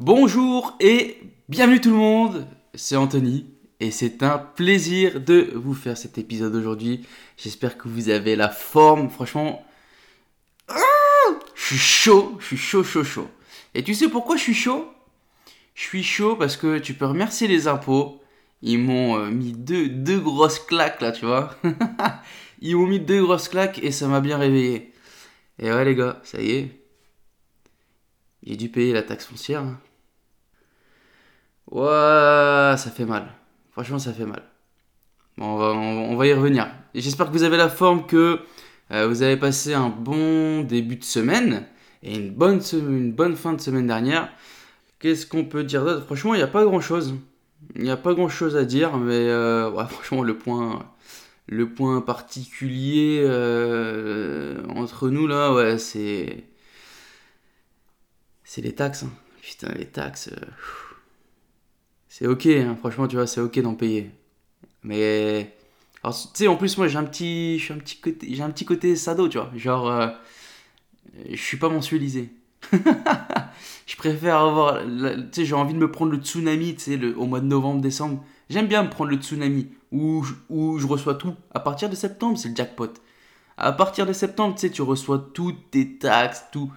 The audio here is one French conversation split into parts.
Bonjour et bienvenue tout le monde, c'est Anthony et c'est un plaisir de vous faire cet épisode aujourd'hui. J'espère que vous avez la forme, franchement, je suis chaud, je suis chaud, chaud, chaud. Et tu sais pourquoi je suis chaud? Je suis chaud parce que tu peux remercier les impôts. Ils m'ont euh, mis deux, deux grosses claques là, tu vois. Ils m'ont mis deux grosses claques et ça m'a bien réveillé. Et ouais les gars, ça y est. J'ai dû payer la taxe foncière. hein. Ouais, ça fait mal. Franchement, ça fait mal. Bon, on va, on, va y revenir. J'espère que vous avez la forme, que euh, vous avez passé un bon début de semaine et une bonne, fin de semaine dernière. Qu'est-ce qu'on peut dire d'autre? Franchement, il n'y a pas grand-chose. Il n'y a pas grand-chose à dire, mais euh, franchement, le point, le point particulier euh, entre nous, là, ouais, c'est... C'est les taxes. hein. Putain, les taxes... c'est ok, hein, franchement, tu vois, c'est ok d'en payer. Mais... Tu sais, en plus, moi, j'ai un petit, suis un petit côté, j'ai un petit côté sado, tu vois. Genre, euh, je suis pas mensualisé. je préfère avoir, tu sais, j'ai envie de me prendre le tsunami, tu sais, au mois de novembre, décembre. J'aime bien me prendre le tsunami où je, où je reçois tout. À partir de septembre, c'est le jackpot. À partir de septembre, tu sais, tu reçois toutes tes taxes, tout.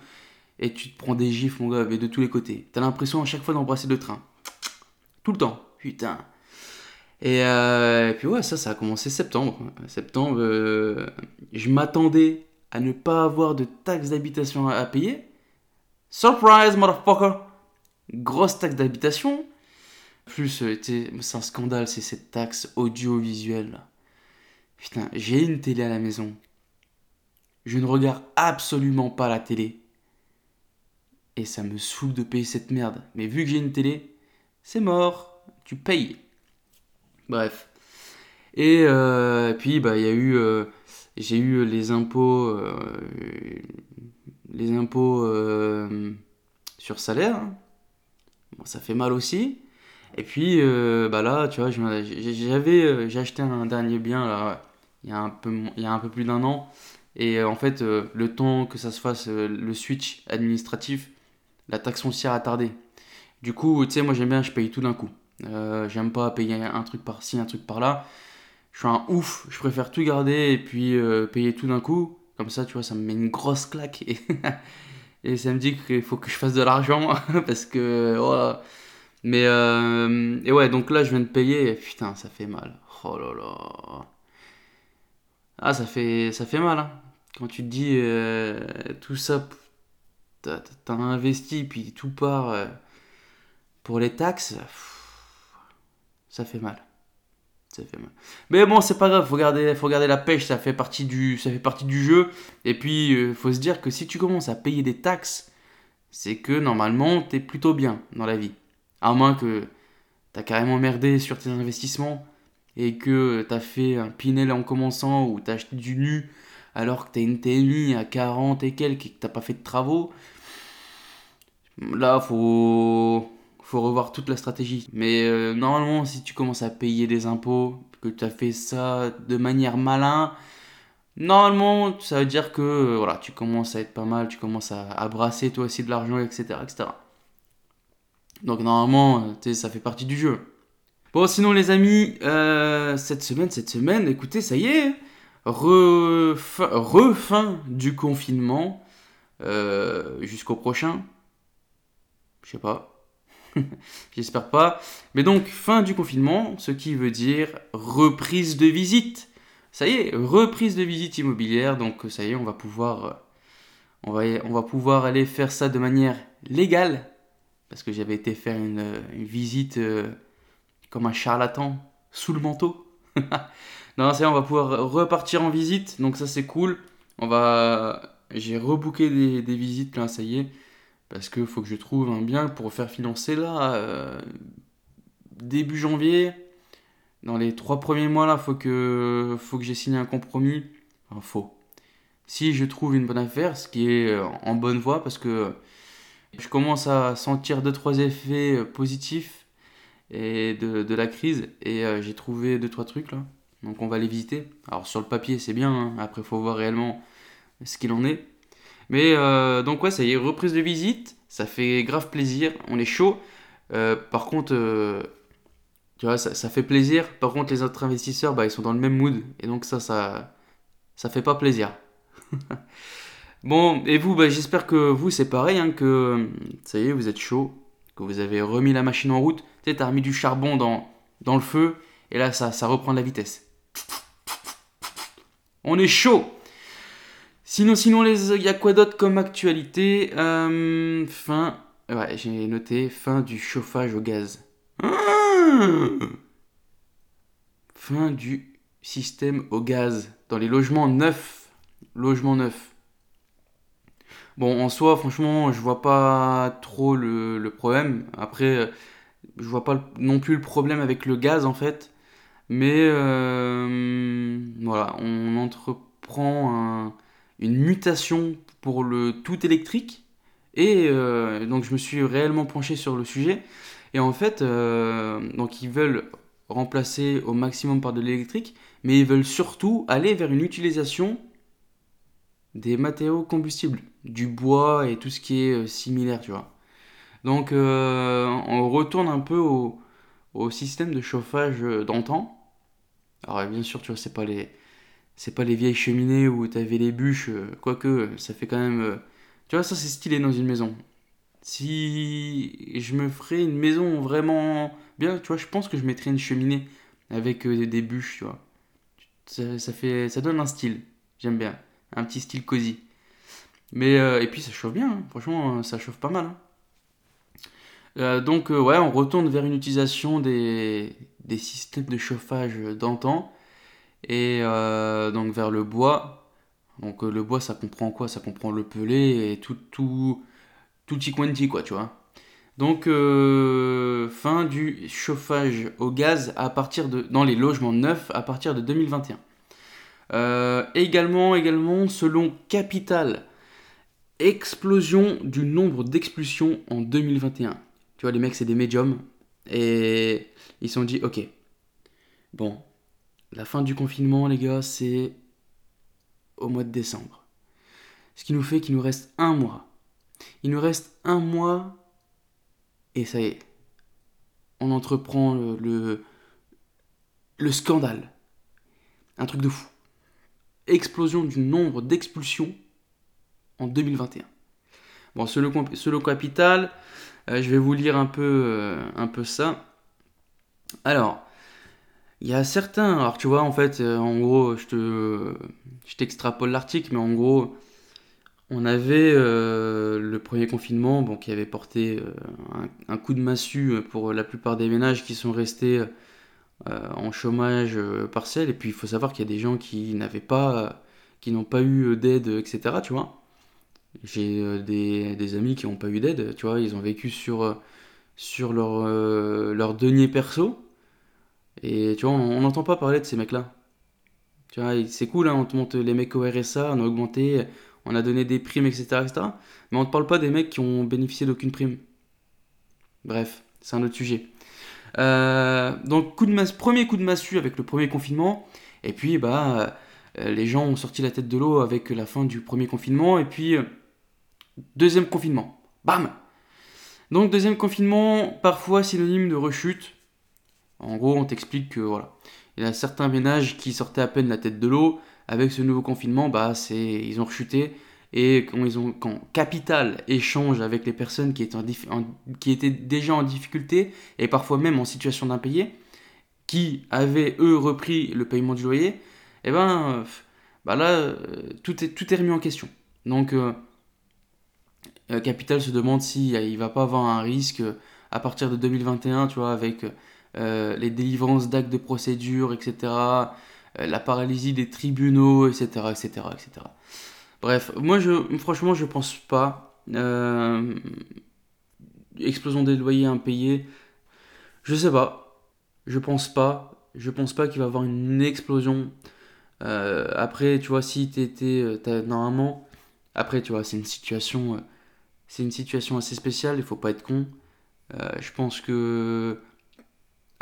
Et tu te prends des gifs, mon gars, mais de tous les côtés. T'as l'impression à chaque fois d'embrasser le train. Tout le temps. Putain. Et, euh, et puis ouais, ça, ça a commencé septembre. Septembre, euh, je m'attendais à ne pas avoir de taxe d'habitation à, payer. Surprise, motherfucker! Grosse taxe d'habitation. Plus, euh, c'est un scandale, c'est cette taxe audiovisuelle. Putain, j'ai une télé à la maison. Je ne regarde absolument pas la télé. Et ça me saoule de payer cette merde. Mais vu que j'ai une télé, c'est mort. Tu payes. Bref. Et euh, puis, bah, y a eu. euh, j'ai eu les impôts. euh, les impôts sur salaire. Bon, ça fait mal aussi. Et puis, bah là, tu vois, j'avais, j'ai acheté un dernier bien là, il y a un peu, il y a un peu plus d'un an. Et en fait, le temps que ça se fasse, le switch administratif, la taxe foncière a tardé. Du coup, tu sais, moi j'aime bien, je paye tout d'un coup. Euh, j'aime pas payer un truc par-ci, un truc par-là. Je suis un ouf, je préfère tout garder et puis euh, payer tout d'un coup. Comme ça, tu vois, ça me met une grosse claque. Et, ça me dit qu'il faut que je fasse de l'argent parce que. Mais. euh, et ouais, donc là, je viens de payer et putain, ça fait mal. Oh là là. Ah, ça fait, ça fait mal, hein. Quand tu te dis tout ça, t'as investi puis tout part pour les taxes, ça fait mal. Ça fait mal. Mais bon, c'est pas grave, faut garder, faut garder la pêche, ça fait partie du, ça fait partie du jeu. Et puis, euh, faut se dire que si tu commences à payer des taxes, c'est que normalement, t'es plutôt bien dans la vie. À moins que t'as carrément merdé sur tes investissements et que t'as fait un Pinel en commençant ou t'as acheté du nu alors que t'as une TNI à 40 et quelques et que t'as pas fait de travaux. Là, faut, faut revoir toute la stratégie. Mais euh, normalement, si tu commences à payer des impôts, que tu as fait ça de manière malin, normalement, ça veut dire que euh, voilà, tu commences à être pas mal, tu commences à, brasser toi aussi de l'argent, etc., etc. Donc normalement, euh, ça fait partie du jeu. Bon, sinon les amis, cette semaine, cette semaine, écoutez, ça y est, refin, du confinement jusqu'au prochain. Je sais pas. J'espère pas. Mais donc, fin du confinement, ce qui veut dire reprise de visite. Ça y est, reprise de visite immobilière. Donc, ça y est, on va pouvoir, euh, on va, on va pouvoir aller faire ça de manière légale. Parce que j'avais été faire une, une visite euh, comme un charlatan sous le manteau. Non, c'est on va pouvoir repartir en visite, donc ça c'est cool. On va, j'ai rebooké des, des visites là, ça y est, parce que faut que je trouve un bien pour faire financer là euh, début janvier. Dans les trois premiers mois là, faut que faut que j'ai signé un compromis. Enfin, faux. Si je trouve une bonne affaire, ce qui est euh, en bonne voie, parce que je commence à sentir deux trois effets euh, positifs de, la crise et j'ai trouvé deux trois trucs là. Donc on va les visiter. Alors sur le papier c'est bien, hein. après faut voir réellement ce qu'il en est. Mais euh, donc ouais, ça y est, reprise de visite, ça fait grave plaisir, on est chaud. Euh, par contre, euh, tu vois, ça, ça fait plaisir. Par contre, les autres investisseurs, bah, ils sont dans le même mood. Et donc ça, ça, ça fait pas plaisir. bon, et vous, bah, j'espère que vous, c'est pareil, hein, que ça y est, vous êtes chaud, que vous avez remis la machine en route. Tu sais, t'as remis du charbon dans, dans le feu, et là, ça, ça reprend de la vitesse. On est chaud Sinon, sinon, il y a quoi d'autre comme actualité Euh, Fin. Ouais, j'ai noté fin du chauffage au gaz. Ah fin du système au gaz dans les logements neufs. Logements neufs. Bon, en soi, franchement, je vois pas trop le, problème. Après, euh, je vois pas non plus le problème avec le gaz en fait. Mais euh, voilà, on entreprend un- une mutation pour le tout électrique. Et euh, donc je me suis réellement penché sur le sujet. Et en fait, euh, donc ils veulent remplacer au maximum par de l'électrique, mais ils veulent surtout aller vers une utilisation des matériaux combustibles, du bois et tout ce qui est euh, similaire, tu vois. Donc on retourne un peu au, au système de chauffage d'antan. Alors bien sûr, tu vois, c'est pas les c'est pas les vieilles cheminées où t'avais les bûches, euh, quoique euh, ça fait quand même euh, tu vois, ça c'est stylé dans une maison. Si je me ferais une maison vraiment bien, tu vois, je pense que je mettrais une cheminée avec des, bûches, tu vois. Ça, ça fait ça donne un style. J'aime bien, un petit style cosy. Mais et puis ça chauffe bien, hein. Franchement, ça chauffe pas mal. hein. Donc ouais, on retourne vers une utilisation des, des systèmes de chauffage d'antan et euh, donc vers le bois. Donc euh, le bois, ça comprend quoi? Ça comprend le pelé et tout tout tout quanti quoi, tu vois. Donc euh, fin du chauffage au gaz à partir de dans les logements neufs à partir de 2021. Euh, également également selon Capital, explosion du nombre d'expulsions en 2021. Tu vois les mecs c'est des médiums et ils se sont dit OK. Bon, la fin du confinement les gars, c'est au mois de décembre. Ce qui nous fait qu'il nous reste un mois. Il nous reste un mois et ça y est. On entreprend le, le, le scandale. Un truc de fou. Explosion du nombre d'expulsions en 2021. Bon, selon, Capital, euh, je vais vous lire un peu, euh, un peu ça. Alors, il y a certains. Alors, tu vois, en fait, euh, en gros, je te, je t'extrapole l'article, mais en gros, on avait euh, le premier confinement bon, qui avait porté euh, un, coup de massue pour la plupart des ménages qui sont restés en chômage partiel. Et puis il faut savoir qu'il y a des gens qui n'avaient pas, qui n'ont pas eu d'aide, etc. Tu vois. J'ai des, des amis qui n'ont pas eu d'aide, tu vois, ils ont vécu sur, sur leur, leur denier perso. Et tu vois, on n'entend pas parler de ces mecs-là. Tu vois, c'est cool, hein, on te montre les mecs au RSA, on a augmenté, on a donné des primes, etc., etc. Mais on ne parle pas des mecs qui ont bénéficié d'aucune prime. Bref, c'est un autre sujet. Euh, donc, coup de masse, premier coup de massue avec le premier confinement. Et puis, bah, euh, les gens ont sorti la tête de l'eau avec la fin du premier confinement. Et puis, euh, deuxième confinement. Bam! Donc, deuxième confinement, parfois synonyme de rechute. En gros, on t'explique que voilà. Il y a certains ménages qui sortaient à peine la tête de l'eau. Avec ce nouveau confinement, bah, c'est, ils ont rechuté. Et quand, ils ont, quand Capital échange avec les personnes qui étaient, déjà en difficulté, et parfois même en situation d'impayé, qui avaient, eux, repris le paiement du loyer, et ben, euh, bah là, euh, tout est, remis en question. Donc, euh, euh, Capital se demande si euh, il va pas avoir un risque à partir de 2021, tu vois, avec euh, les délivrances d'actes de procédure, etc., euh, la paralysie des tribunaux, etc., etc., etc. Bref, moi, je, franchement, je pense pas. Euh, explosion des loyers impayés, je sais pas. Je pense pas. Je pense pas qu'il va y avoir une explosion. Après, tu vois, si t'étais. Normalement. Après, tu vois, c'est une situation. c'est une situation assez spéciale, il faut pas être con. je pense que.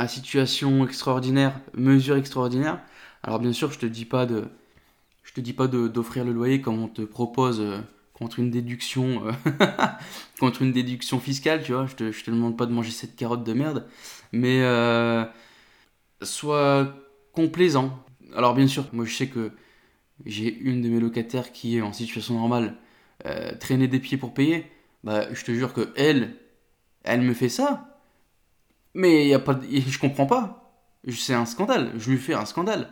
Situation extraordinaire, mesure extraordinaire. Alors, bien sûr, je te dis pas de je te dis pas d'offrir le loyer comme on te propose euh, contre une déduction euh, contre une déduction fiscale, tu vois. Je te, je te demande pas de manger cette carotte de merde, mais euh, sois complaisant. Alors bien sûr, moi je sais que j'ai une de mes locataires qui est en situation normale, traîner des pieds pour payer. Bah, je te jure que elle, elle me fait ça. Mais y a pas, je comprends pas. C'est un scandale. Je lui fais un scandale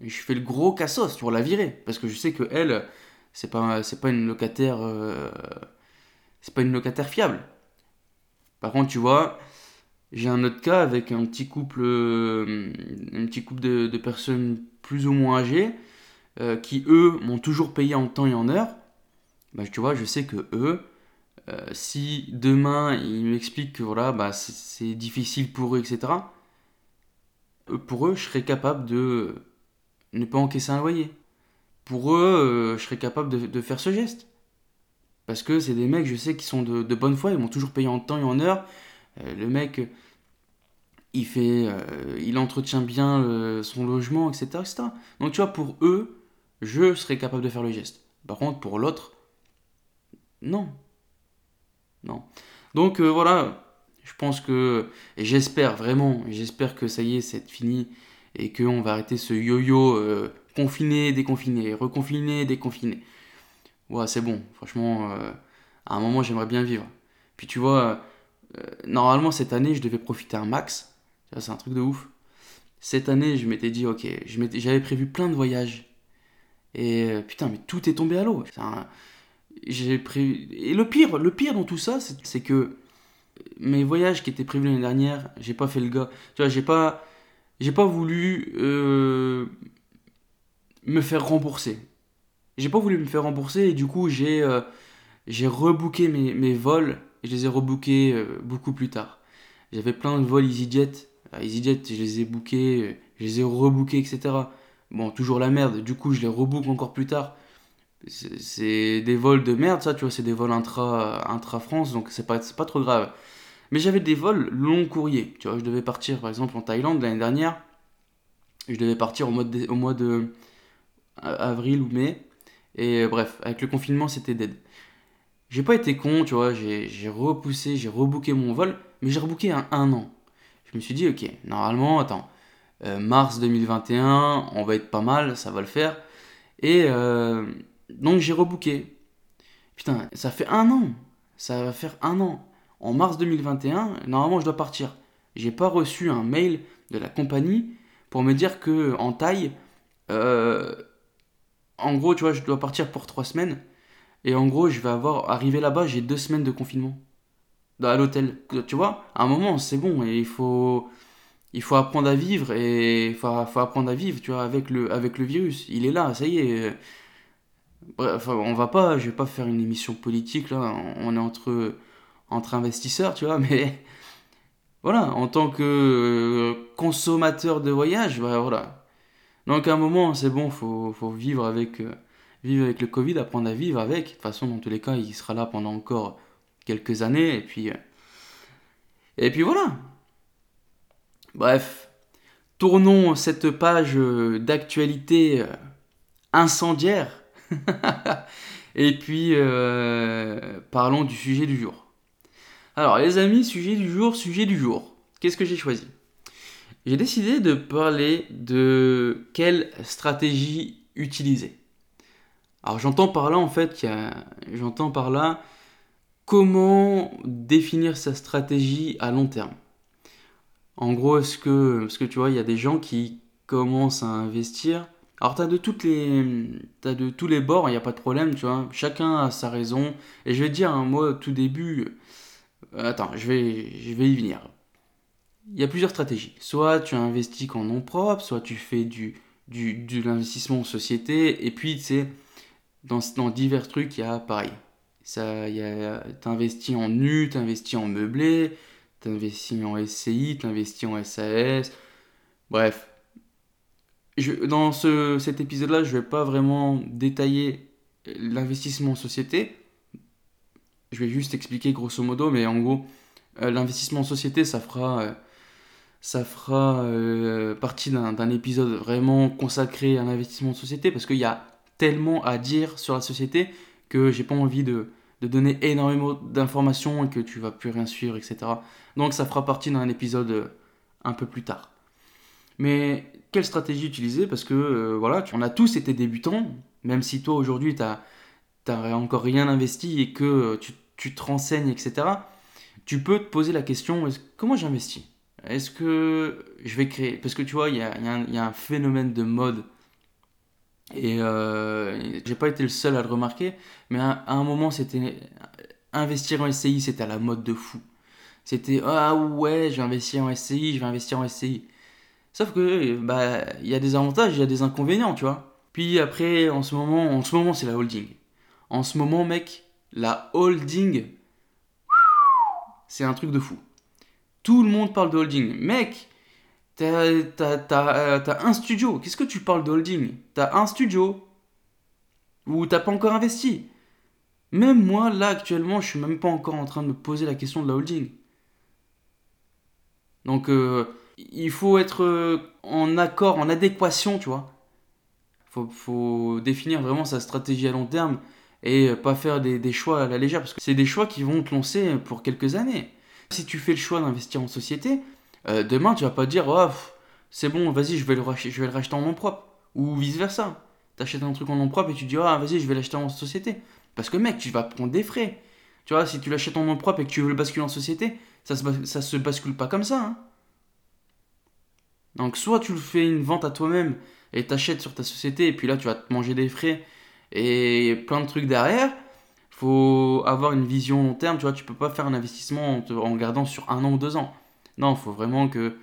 je fais le gros cassos pour la virer parce que je sais que elle c'est pas c'est pas une locataire euh, c'est pas une locataire fiable par contre tu vois j'ai un autre cas avec un petit couple euh, un petit couple de, personnes plus ou moins âgées euh, qui eux m'ont toujours payé en temps et en heure bah, tu vois je sais que eux si demain ils m'expliquent que voilà bah c'est difficile pour eux etc pour eux je serais capable de ne pas encaisser un loyer. Pour eux, euh, je serais capable de, faire ce geste. Parce que c'est des mecs, je sais, qui sont de, bonne foi, ils m'ont toujours payé en temps et en heure. Euh, le mec, il fait, euh, il entretient bien son logement, etc. Donc tu vois, pour eux, je serais capable de faire le geste. Par contre, pour l'autre, non. Non. Donc voilà, je pense que, et j'espère vraiment, j'espère que ça y est, c'est fini et qu'on va arrêter ce yo-yo euh, confiné, déconfiné, reconfiné, déconfiné. Ouais, c'est bon, franchement, euh, à un moment j'aimerais bien vivre. Puis tu vois, euh, normalement cette année je devais profiter un max, c'est un truc de ouf. Cette année je m'étais dit, ok, j'avais prévu plein de voyages. Et putain, mais tout est tombé à l'eau. J'ai prévu... Et le pire, le pire dans tout ça, c'est que mes voyages qui étaient prévus l'année dernière, j'ai pas fait le gars. Tu vois, j'ai pas j'ai pas voulu euh, me faire rembourser. J'ai pas voulu me faire rembourser et du coup j'ai euh, j'ai rebooké mes, mes, vols et je les ai rebookés euh, beaucoup plus tard. J'avais plein de vols EasyJet. EasyJet, je les ai bookés, je les ai rebookés, etc. Bon, toujours la merde. Du coup, je les rebook encore plus tard. C'est des vols de merde, ça, tu vois, c'est des vols intra, intra France, donc c'est pas, pas trop grave. Mais j'avais des vols long courrier. Tu vois, je devais partir par exemple en Thaïlande l'année dernière. Je devais partir au mois de, au mois de avril ou mai. Et bref, avec le confinement, c'était dead. J'ai pas été con, tu vois, j'ai repoussé, j'ai rebooké mon vol, mais j'ai rebooké un, an. Je me suis dit, ok, normalement, attends, euh, mars 2021, on va être pas mal, ça va le faire. Et euh, donc j'ai rebooké. Putain, ça fait un an. Ça va faire un an en mars 2021, normalement je dois partir. J'ai pas reçu un mail de la compagnie pour me dire que en taille, euh, en gros, tu vois, je dois partir pour trois semaines. Et en gros, je vais avoir, arrivé là-bas, j'ai deux semaines de confinement. À l'hôtel. Tu vois, à un moment, c'est bon. Et il faut, il faut apprendre à vivre. Et il faut, apprendre à vivre, tu vois, avec le, avec le virus. Il est là, ça y est. Bref, on va pas, je vais pas faire une émission politique là. On est entre entre investisseurs, tu vois, mais voilà, en tant que euh, consommateur de voyage, bah, voilà. Donc à un moment, c'est bon, faut, faut vivre avec, euh, vivre avec le Covid, apprendre à vivre avec. De toute façon, dans tous les cas, il sera là pendant encore quelques années, et puis, euh, et puis voilà. Bref, tournons cette page d'actualité incendiaire. et puis, parlons du sujet du jour. Alors les amis, sujet du jour, sujet du jour. Qu'est-ce que j'ai choisi? J'ai décidé de parler de quelle stratégie utiliser. Alors j'entends par là en fait, j'entends par là comment définir sa stratégie à long terme. En gros, est-ce que, parce que tu vois, il y a des gens qui commencent à investir. Alors tu as de toutes les, as de tous les bords, il n'y a pas de problème, tu vois. Chacun a sa raison. Et je vais te dire, hein, moi, tout début, Attends, je vais, je vais y venir. il y a plusieurs stratégies. Soit tu investis qu'en nom propre, soit tu fais du, du, de l'investissement en société, et puis tu sais, dans, dans divers trucs, il y a pareil. Ça, y a, t'investis en nu, t'investis en meublé, t'investis en SCI, t'investis en SAS. Bref. Dans ce, cet épisode-là, je vais pas vraiment détailler l'investissement en société. Je vais juste expliquer grosso modo, mais en gros, euh, l'investissement en société, ça fera, euh, ça fera euh, partie d'un épisode vraiment consacré à l'investissement en société, parce qu'il y a tellement à dire sur la société que j'ai pas envie de, de donner énormément d'informations et que tu vas plus rien suivre, etc. Donc ça fera partie d'un épisode un peu plus tard. Mais quelle stratégie utiliser Parce que voilà, on a tous été débutants, même si toi aujourd'hui tu n'as encore rien investi et que tu, tu te renseignes, etc tu peux te poser la question comment j'investis? Est-ce que je vais créer? Parce que tu vois, il y a, un phénomène de mode. Et euh, j'ai pas été le seul à le remarquer, mais à, un moment, c'était investir en SCI, c'était à la mode de fou. C'était ah ouais, je vais investir en SCI, je vais investir en SCI. Sauf que bah il y a des avantages, il y a des inconvénients, tu vois. Puis après, en ce moment, en ce moment, c'est la holding. En ce moment, mec, la holding, c'est un truc de fou. Tout le monde parle de holding. Mec, t'as as, un studio. Qu'est-ce que tu parles de holding? T'as un studio où t'as pas encore investi. Même moi, là, actuellement, je suis même pas encore en train de me poser la question de la holding. Donc, euh, il faut être euh, en accord, en adéquation, tu vois. Faut, faut définir vraiment sa stratégie à long terme et pas faire des, choix à la légère parce que c'est des choix qui vont te lancer pour quelques années. Si tu fais le choix d'investir en société, euh, demain tu vas pas dire oh, c'est bon, vas-y, je vais le racheter, je vais le racheter en nom propre ou vice versa. T'achètes un truc en nom propre et tu dis ah vas-y, je vais l'acheter en société parce que mec, tu vas prendre des frais. Tu vois, si tu l'achètes en nom propre et que tu veux le basculer en société, ça se, ça se bascule pas comme ça. Hein. Donc soit tu le fais une vente à toi-même et t'achètes sur ta société et puis là tu vas te manger des frais et plein de trucs derrière. Faut avoir une vision long terme, tu vois, tu peux pas faire un investissement en, gardant sur un an ou deux ans. Non, faut vraiment que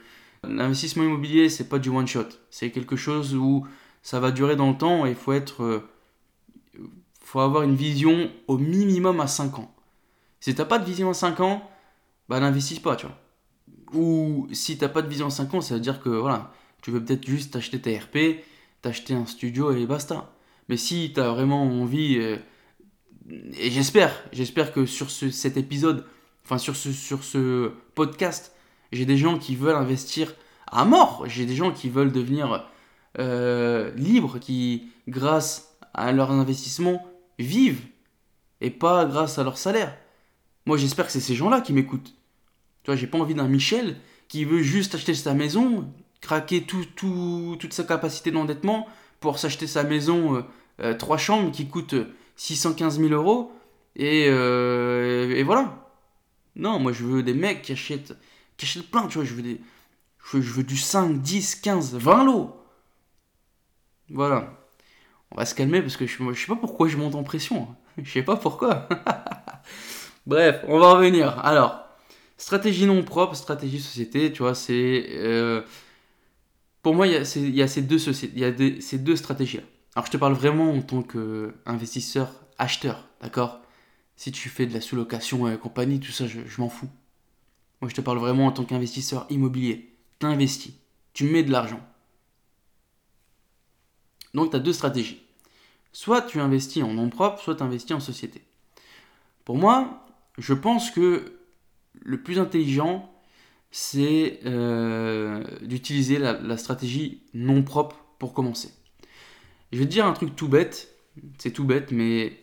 l'investissement immobilier, c'est pas du one shot. C'est quelque chose où ça va durer dans le temps et il faut être euh, faut avoir une vision au minimum à 5 ans. Si t'as pas de vision à 5 ans, bah n'investis pas, tu vois. Ou si t'as pas de vision à 5 ans, ça veut dire que voilà, tu veux peut-être juste t'acheter ta RP, t'acheter un studio et basta. Mais si tu as vraiment envie, euh, et j'espère, j'espère que sur cet épisode, enfin sur ce, sur ce podcast, j'ai des gens qui veulent investir à mort. J'ai des gens qui veulent devenir euh, libres, qui, grâce à leur investissement, vivent et pas grâce à leur salaire. Moi, j'espère que c'est ces gens-là qui m'écoutent. Tu vois, j'ai pas envie d'un Michel qui veut juste acheter sa maison, craquer tout, tout, toute sa capacité d'endettement pour s'acheter sa maison, euh, euh, trois chambres qui coûtent 615 000 euros, et, euh, et, voilà. Non, moi je veux des mecs qui achètent, qui achètent plein, tu vois, je veux, des, je veux, du 5, 10, 15, 20 lots. Voilà. On va se calmer parce que je, je sais pas pourquoi je monte en pression. Hein. Je sais pas pourquoi. Bref, on va revenir. Alors, stratégie non propre, stratégie société, tu vois, c'est pour moi, il y a, ces, deux, il y a ces deux stratégies-là. Alors, je te parle vraiment en tant qu'investisseur, acheteur, d'accord? Si tu fais de la sous-location et compagnie, tout ça, je, m'en fous. Moi, je te parle vraiment en tant qu'investisseur immobilier. Tu investis, tu mets de l'argent. Donc, tu as deux stratégies. Soit tu investis en nom propre, soit tu investis en société. Pour moi, je pense que le plus intelligent, c'est euh, d'utiliser la, stratégie non propre pour commencer. Je vais te dire un truc tout bête, c'est tout bête, mais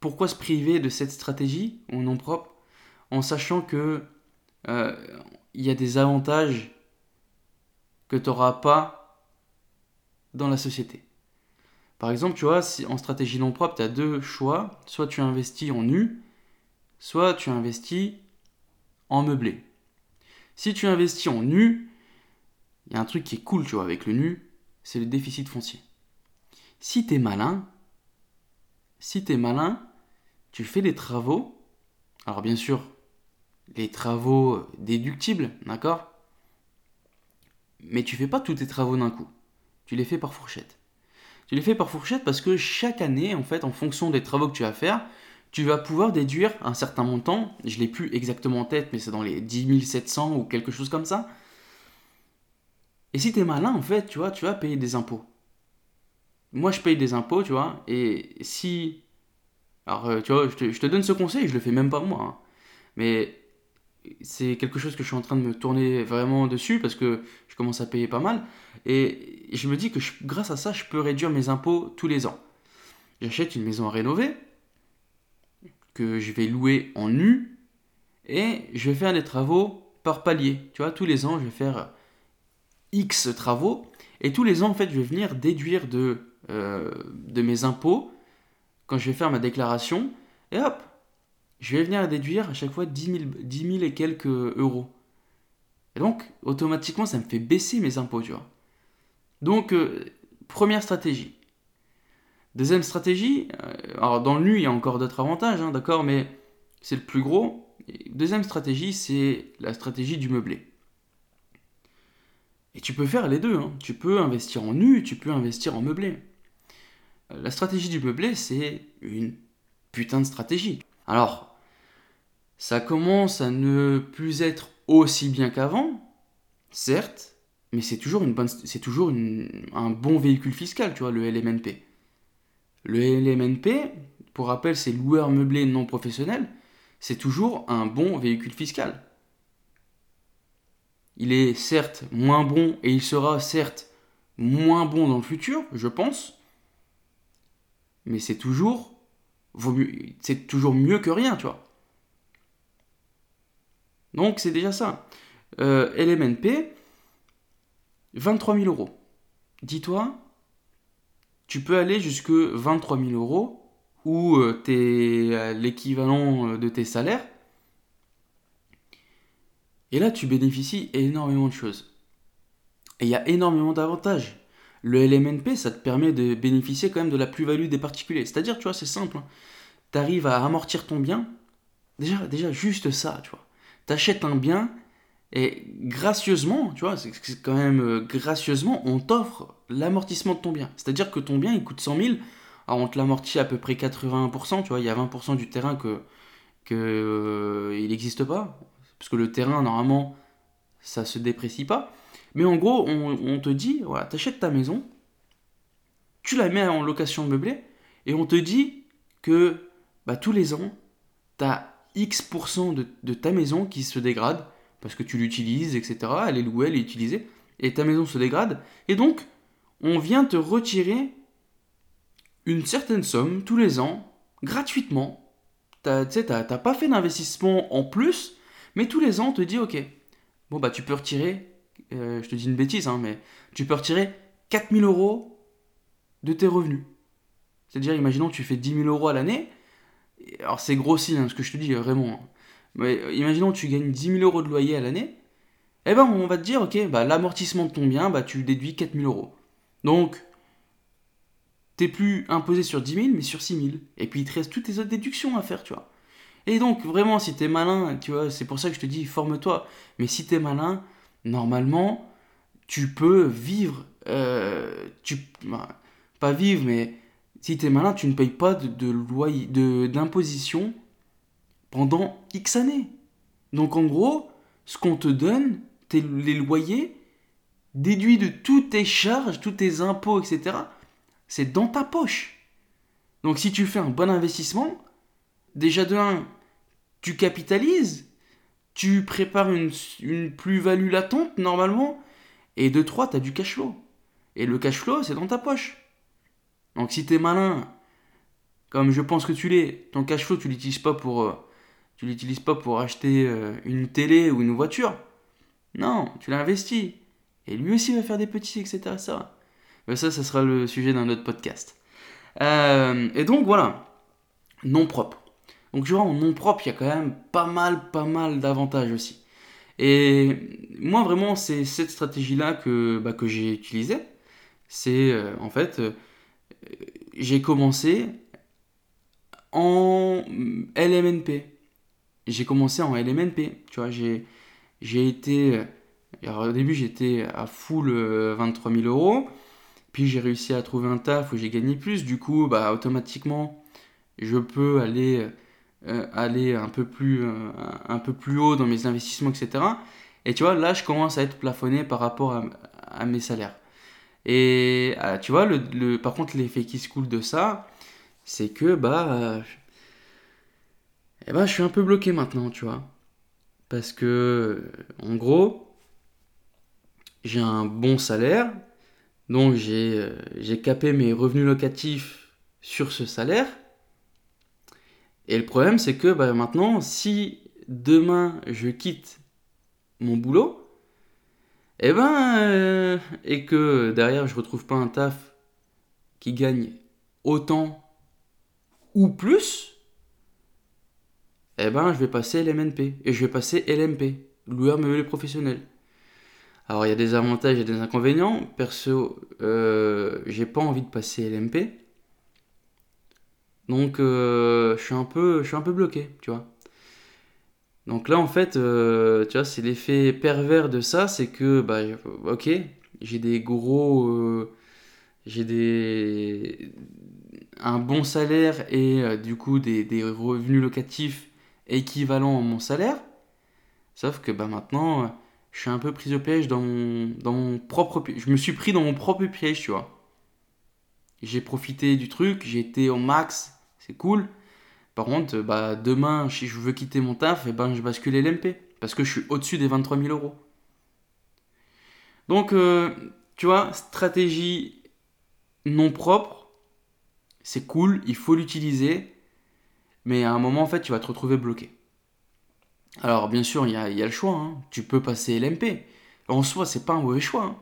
pourquoi se priver de cette stratégie en non propre en sachant que euh, il y a des avantages que tu n'auras pas dans la société? Par exemple, tu vois, en stratégie non propre, tu as deux choix. Soit tu investis en nu, soit tu investis en meublé. Si tu investis en nu, il y a un truc qui est cool, tu vois, avec le nu, c'est le déficit foncier. Si tu es malin, si tu es malin, tu fais des travaux. Alors bien sûr, les travaux déductibles, d'accord? Mais tu fais pas tous tes travaux d'un coup. Tu les fais par fourchette. Tu les fais par fourchette parce que chaque année, en fait, en fonction des travaux que tu vas faire, tu vas pouvoir déduire un certain montant. Je l'ai plus exactement en tête, mais c'est dans les 10 700 ou quelque chose comme ça. Et si tu es malin, en fait, tu vois, tu vas payer des impôts. Moi, je paye des impôts, tu vois, et si... Alors, euh, tu vois, je te, donne ce conseil, je le fais même pas moi. Hein. Mais c'est quelque chose que je suis en train de me tourner vraiment dessus parce que je commence à payer pas mal. Et je me dis que grâce à ça, je peux réduire mes impôts tous les ans. J'achète une maison à rénover, que je vais louer en nu, et je vais faire des travaux par palier. Tu vois, tous les ans, je vais faire X travaux, et tous les ans, en fait, je vais venir déduire de, euh, de mes impôts quand je vais faire ma déclaration, et hop, je vais venir déduire à chaque fois 10 000, et quelques euros. Et donc, automatiquement, ça me fait baisser mes impôts, tu vois. Donc, euh, première stratégie. Deuxième stratégie, euh, alors dans le nu, il y a encore d'autres avantages, hein, d'accord, mais c'est le plus gros. deuxième stratégie, c'est la stratégie du meublé. Et tu peux faire les deux, hein. tu peux investir en nu, tu peux investir en meublé. Euh, la stratégie du meublé, c'est une putain de stratégie. Alors, ça commence à ne plus être aussi bien qu'avant, certes, mais c'est toujours, une bonne, c'est toujours un bon véhicule fiscal, tu vois, le LMNP. Le LMNP, pour rappel, c'est loueur meublé non professionnel, c'est toujours un bon véhicule fiscal. Il est certes moins bon et il sera certes moins bon dans le futur, je pense, mais c'est toujours, c'est toujours mieux que rien, tu vois. Donc c'est déjà ça. LMNP, 23 000 euros. Dis-toi, tu peux aller jusque 23 000 euros ou euh, es l'équivalent euh, de tes salaires. Et là, tu bénéficies énormément de choses. Et il y a énormément d'avantages. Le LMNP, ça te permet de bénéficier quand même de la plus-value des particuliers. C'est-à-dire, tu vois, c'est simple. Hein. Tu arrives à amortir ton bien. Déjà, déjà, juste ça, tu vois. Tu achètes un bien et gracieusement, tu vois, c'est quand même euh, gracieusement, on t'offre l'amortissement de ton bien. C'est-à-dire que ton bien, il coûte 100 000, alors on te l'amortit à peu près 81%, tu vois, il y a 20% du terrain que, que euh, il n'existe pas, parce que le terrain, normalement, ça se déprécie pas. Mais en gros, on, te dit, voilà, t'achètes ta maison, tu la mets en location meublée, et on te dit que bah, tous les ans, tu as X% de, de ta maison qui se dégrade, parce que tu l'utilises, etc. Elle est louée, elle est utilisée, et ta maison se dégrade. Et donc, on vient te retirer une certaine somme tous les ans, gratuitement. Tu n'as pas fait d'investissement en plus, mais tous les ans, on te dit, ok, bon, bah tu peux retirer, euh, je te dis une bêtise, hein, mais tu peux retirer 4000 euros de tes revenus. C'est-à-dire, imaginons, tu fais 10 000 euros à l'année. Alors, c'est grossi, hein, ce que je te dis, vraiment. Hein. Euh, imaginons tu gagnes 10 000 euros de loyer à l'année, eh ben on va te dire, ok, bah, l'amortissement de ton bien, bah, tu déduis 4 000 euros. Donc, t'es plus imposé sur 10 000, mais sur 6 000. Et puis il te reste toutes tes autres déductions à faire, tu vois. Et donc, vraiment, si t'es malin, tu vois, c'est pour ça que je te dis, forme-toi. Mais si t'es malin, normalement, tu peux vivre, euh, tu, bah, pas vivre, mais si t'es malin, tu ne payes pas de, de d'imposition pendant X années. Donc en gros, ce qu'on te donne, les loyers, déduits de toutes tes charges, tous tes impôts, etc., c'est dans ta poche. Donc si tu fais un bon investissement, déjà de 1, tu capitalises, tu prépares une, plus-value latente normalement, et de 3, tu as du cash flow. Et le cash flow, c'est dans ta poche. Donc si tu es malin, comme je pense que tu l'es, ton cash flow, tu l'utilises pas pour... Tu l'utilises pas pour acheter euh, une télé ou une voiture. Non, tu l'investis. Et lui aussi va faire des petits, etc. Ça, Mais ça, ça sera le sujet d'un autre podcast. Euh, et donc voilà, nom propre. Donc tu vois, en nom propre, il y a quand même pas mal, pas mal d'avantages aussi. Et moi, vraiment, c'est cette stratégie-là que, bah, que j'ai utilisée. C'est euh, en fait, j'ai commencé en LMNP j'ai commencé en LMNP. Tu vois, j'ai, j'ai été. Alors, au début, j'étais à full 23 000 euros. Puis j'ai réussi à trouver un taf où j'ai gagné plus. Du coup, bah, automatiquement, je peux aller, euh, aller un, peu plus, euh, un peu plus haut dans mes investissements, etc. Et tu vois, là, je commence à être plafonné par rapport à, à mes salaires. Et euh, tu vois, le, le, par contre, l'effet qui se coule de ça, c'est que bah, eh ben, je suis un peu bloqué maintenant, tu vois. Parce que, en gros, j'ai un bon salaire, donc j'ai j'ai capé mes revenus locatifs sur ce salaire. Et le problème, c'est que bah, maintenant, si demain je quitte mon boulot, et eh ben, euh, et que derrière je retrouve pas un taf qui gagne autant ou plus, eh ben, je vais passer LMNP et je vais passer LMP, loueur meublé professionnel. Alors il y a des avantages et des inconvénients. Perso, euh, j'ai pas envie de passer LMP. Donc euh, je suis un peu, je un peu bloqué, tu vois. Donc là en fait, euh, tu vois, c'est l'effet pervers de ça, c'est que bah ok, j'ai des gros, j'ai des un bon salaire et du coup des, revenus locatifs équivalents à mon salaire. Sauf que bah maintenant je suis un peu pris au piège dans mon, dans mon propre Je me suis pris dans mon propre piège, tu vois. J'ai profité du truc, j'ai été au max, c'est cool. Par contre, bah, demain, si je veux quitter mon taf, et eh ben, je bascule l'LMP. Parce que je suis au-dessus des 23 000 euros. Donc, euh, tu vois, stratégie non propre, c'est cool, il faut l'utiliser. Mais à un moment, en fait, tu vas te retrouver bloqué. Alors, bien sûr, il y a, le choix. Hein. Tu peux passer LMP. En soi, c'est pas un mauvais choix. Hein.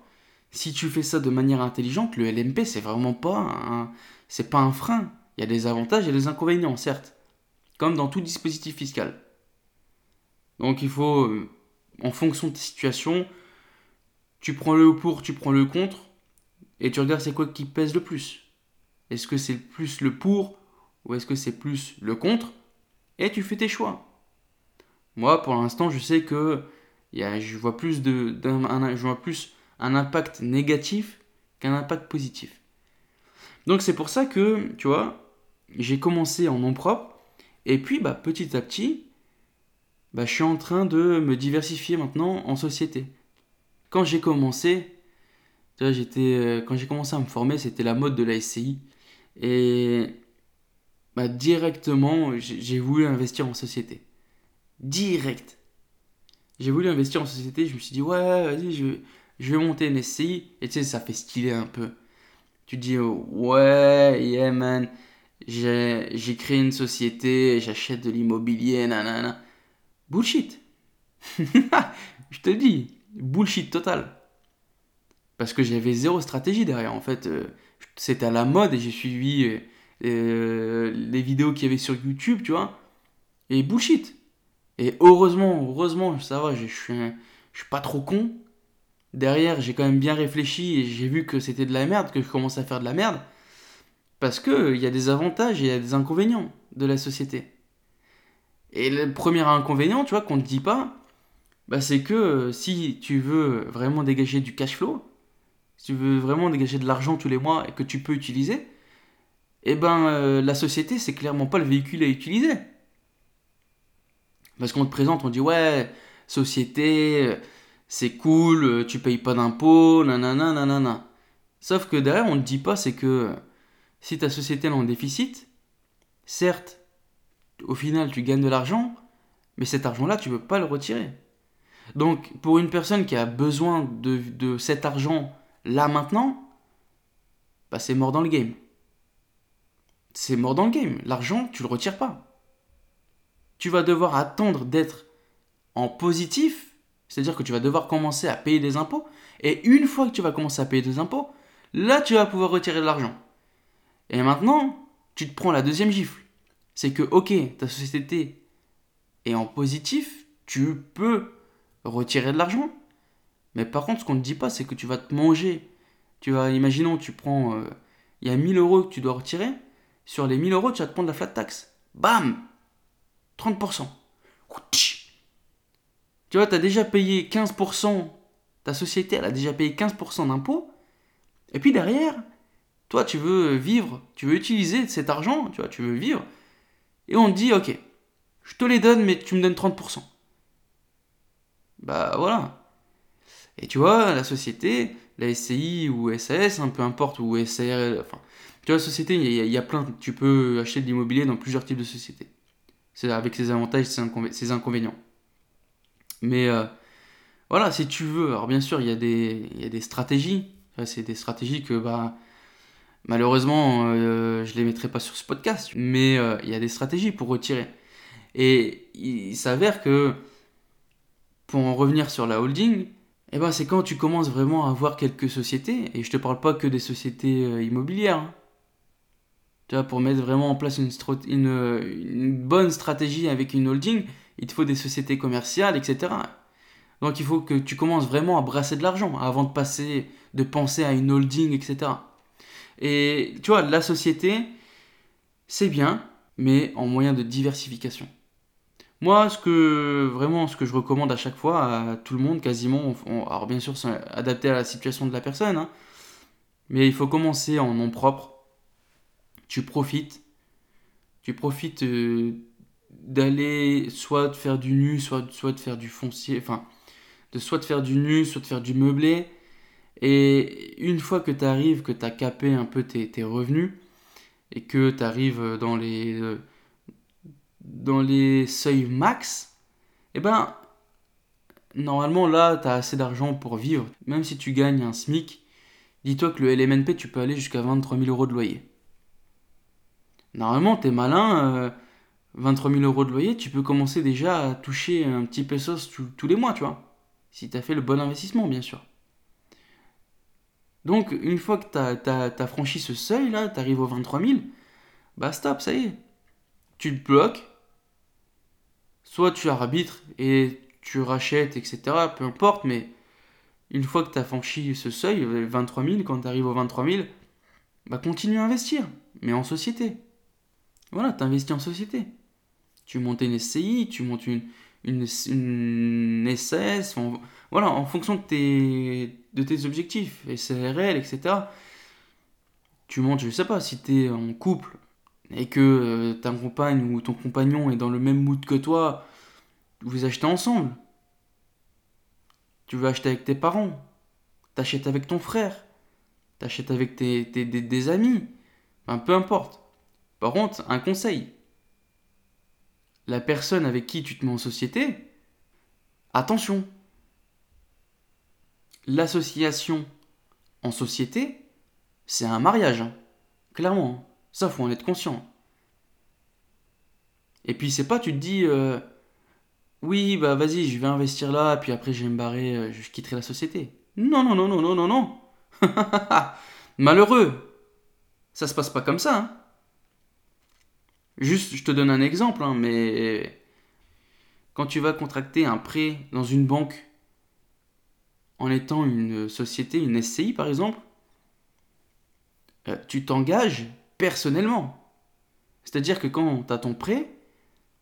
Si tu fais ça de manière intelligente, le LMP, c'est vraiment pas pas un frein. Il y a des avantages et des inconvénients, certes. Comme dans tout dispositif fiscal. Donc, il faut, euh, en fonction de ta situation, tu prends le pour, tu prends le contre, et tu regardes c'est quoi qui pèse le plus. Est-ce que c'est plus le pour, ou est-ce que c'est plus le contre, et tu fais tes choix? Moi, pour l'instant, je sais que je, vois plus un, impact négatif qu'un impact positif. Donc c'est pour ça que, tu vois, j'ai commencé en nom propre, et puis bah, petit à petit, bah, je suis en train de me diversifier maintenant en société. Quand j'ai commencé, tu j'étais, euh, quand j'ai commencé à me former, c'était la mode de la SCI. Et bah, directement, j'ai voulu investir en société direct. J'ai voulu investir en société, je me suis dit, ouais, vas-y, je, vais monter une SCI. Et tu sais, ça fait stylé un peu. Tu dis, ouais, yeah, man, j'ai créé une société, j'achète de l'immobilier, nanana. Bullshit. je te dis, bullshit total. Parce que j'avais zéro stratégie derrière. En fait, euh, c'était à la mode et j'ai suivi euh, les vidéos qu'il y avait sur YouTube, tu vois. Et bullshit. Et heureusement, heureusement, ça va, je suis, suis pas trop con. Derrière, j'ai quand même bien réfléchi et j'ai vu que c'était de la merde, que je commençais à faire de la merde. Parce qu'il y a des avantages et il y a des inconvénients de la société. Et le premier inconvénient, tu vois, qu'on ne dit pas, bah, c'est que euh, si tu veux vraiment dégager du cash flow, si tu veux vraiment dégager de l'argent tous les mois et que tu peux utiliser, eh ben euh, la société, c'est clairement pas le véhicule à utiliser. Parce qu'on te présente, on dit ouais, société, c'est cool, tu payes pas d'impôts, nanana, nanana. Sauf que derrière, on ne dit pas, c'est que si ta société est en déficit, certes, au final, tu gagnes de l'argent, mais cet argent-là, tu ne peux pas le retirer. Donc, pour une personne qui a besoin de, cet argent là maintenant, bah, c'est mort dans le game. C'est mort dans le game. L'argent, tu le retires pas tu vas devoir attendre d'être en positif, c'est-à-dire que tu vas devoir commencer à payer des impôts, et une fois que tu vas commencer à payer des impôts, là tu vas pouvoir retirer de l'argent. Et maintenant, tu te prends la deuxième gifle. C'est que, ok, ta société est en positif, tu peux retirer de l'argent. Mais par contre, ce qu'on ne dit pas, c'est que tu vas te manger. Tu vas, imaginons, tu prends, euh, il y a 1000 euros que tu dois retirer. Sur les 1000 euros, tu vas te prendre la flat tax. Bam 30%. Tu vois, tu as déjà payé 15%, ta société, elle a déjà payé 15% d'impôts. Et puis derrière, toi, tu veux vivre, tu veux utiliser cet argent, tu vois, tu veux vivre. Et on te dit, ok, je te les donne, mais tu me donnes 30%. Bah voilà. Et tu vois, la société, la SCI ou SAS, un peu importe, ou SARL, enfin, tu vois, société, il y, a plein, tu peux acheter de l'immobilier dans plusieurs types de sociétés. C'est avec ses avantages et ses, inconvénients. Mais euh, voilà, si tu veux, alors bien sûr, il y a des, stratégies. C'est des stratégies que, bah, malheureusement, euh, je ne les mettrai pas sur ce podcast, mais euh, il y a des stratégies pour retirer. Et il s'avère que, pour en revenir sur la holding, eh ben, c'est quand tu commences vraiment à avoir quelques sociétés, et je te parle pas que des sociétés immobilières. Hein. Tu vois, pour mettre vraiment en place une, bonne stratégie avec une holding, il te faut des sociétés commerciales, etc. Donc il faut que tu commences vraiment à brasser de l'argent avant de passer, de penser à une holding, etc. Et tu vois, la société, c'est bien, mais en moyen de diversification. Moi, ce que vraiment, ce que je recommande à chaque fois à tout le monde, quasiment, alors bien sûr, c'est adapté à la situation de la personne, hein, mais il faut commencer en nom propre. Tu profites, tu profites euh, d'aller soit de faire du nu, soit, soit de faire du foncier, enfin, de soit de faire du nu, soit de faire du meublé. Et une fois que tu arrives, que tu as capé un peu tes, tes revenus, et que tu arrives dans les euh, dans les seuils max, eh ben, normalement là, tu as assez d'argent pour vivre. Même si tu gagnes un SMIC, dis-toi que le LMNP, tu peux aller jusqu'à 23 000 euros de loyer. Normalement, tu es malin, 23 euh, 000 euros de loyer, tu peux commencer déjà à toucher un petit pesos tous les mois, tu vois. Si tu as fait le bon investissement, bien sûr. Donc, une fois que tu as, franchi ce seuil, là, tu arrives aux 23 000, bah stop, ça y est. Tu te bloques, soit tu arbitres et tu rachètes, etc. Peu importe, mais une fois que tu as franchi ce seuil, 23 000, quand tu arrives aux 23 000, bah continue à investir, mais en société. Voilà, tu investis en société. Tu montes une SCI, tu montes une, une, une SS, voilà, en fonction de tes, de tes objectifs, SRL, etc. Tu montes, je sais pas, si tu es en couple et que euh, ta compagne ou ton compagnon est dans le même mood que toi, vous achetez ensemble. Tu veux acheter avec tes parents, t'achètes avec ton frère, t'achètes avec tes, des amis, peu importe. Par contre, un conseil. La personne avec qui tu te mets en société, attention. L'association en société, c'est un mariage. Hein. Clairement. Hein. Ça, faut en être conscient. Et puis, c'est pas, tu te dis, euh, oui, bah vas-y, je vais investir là, puis après, je vais me barrer, euh, je quitterai la société. Non, non, non, non, non, non, non. Malheureux. Ça se passe pas comme ça. Hein. Juste, je te donne un exemple, hein, mais quand tu vas contracter un prêt dans une banque en étant une société, une SCI par exemple, euh, tu t'engages personnellement. C'est-à-dire que quand tu as ton prêt,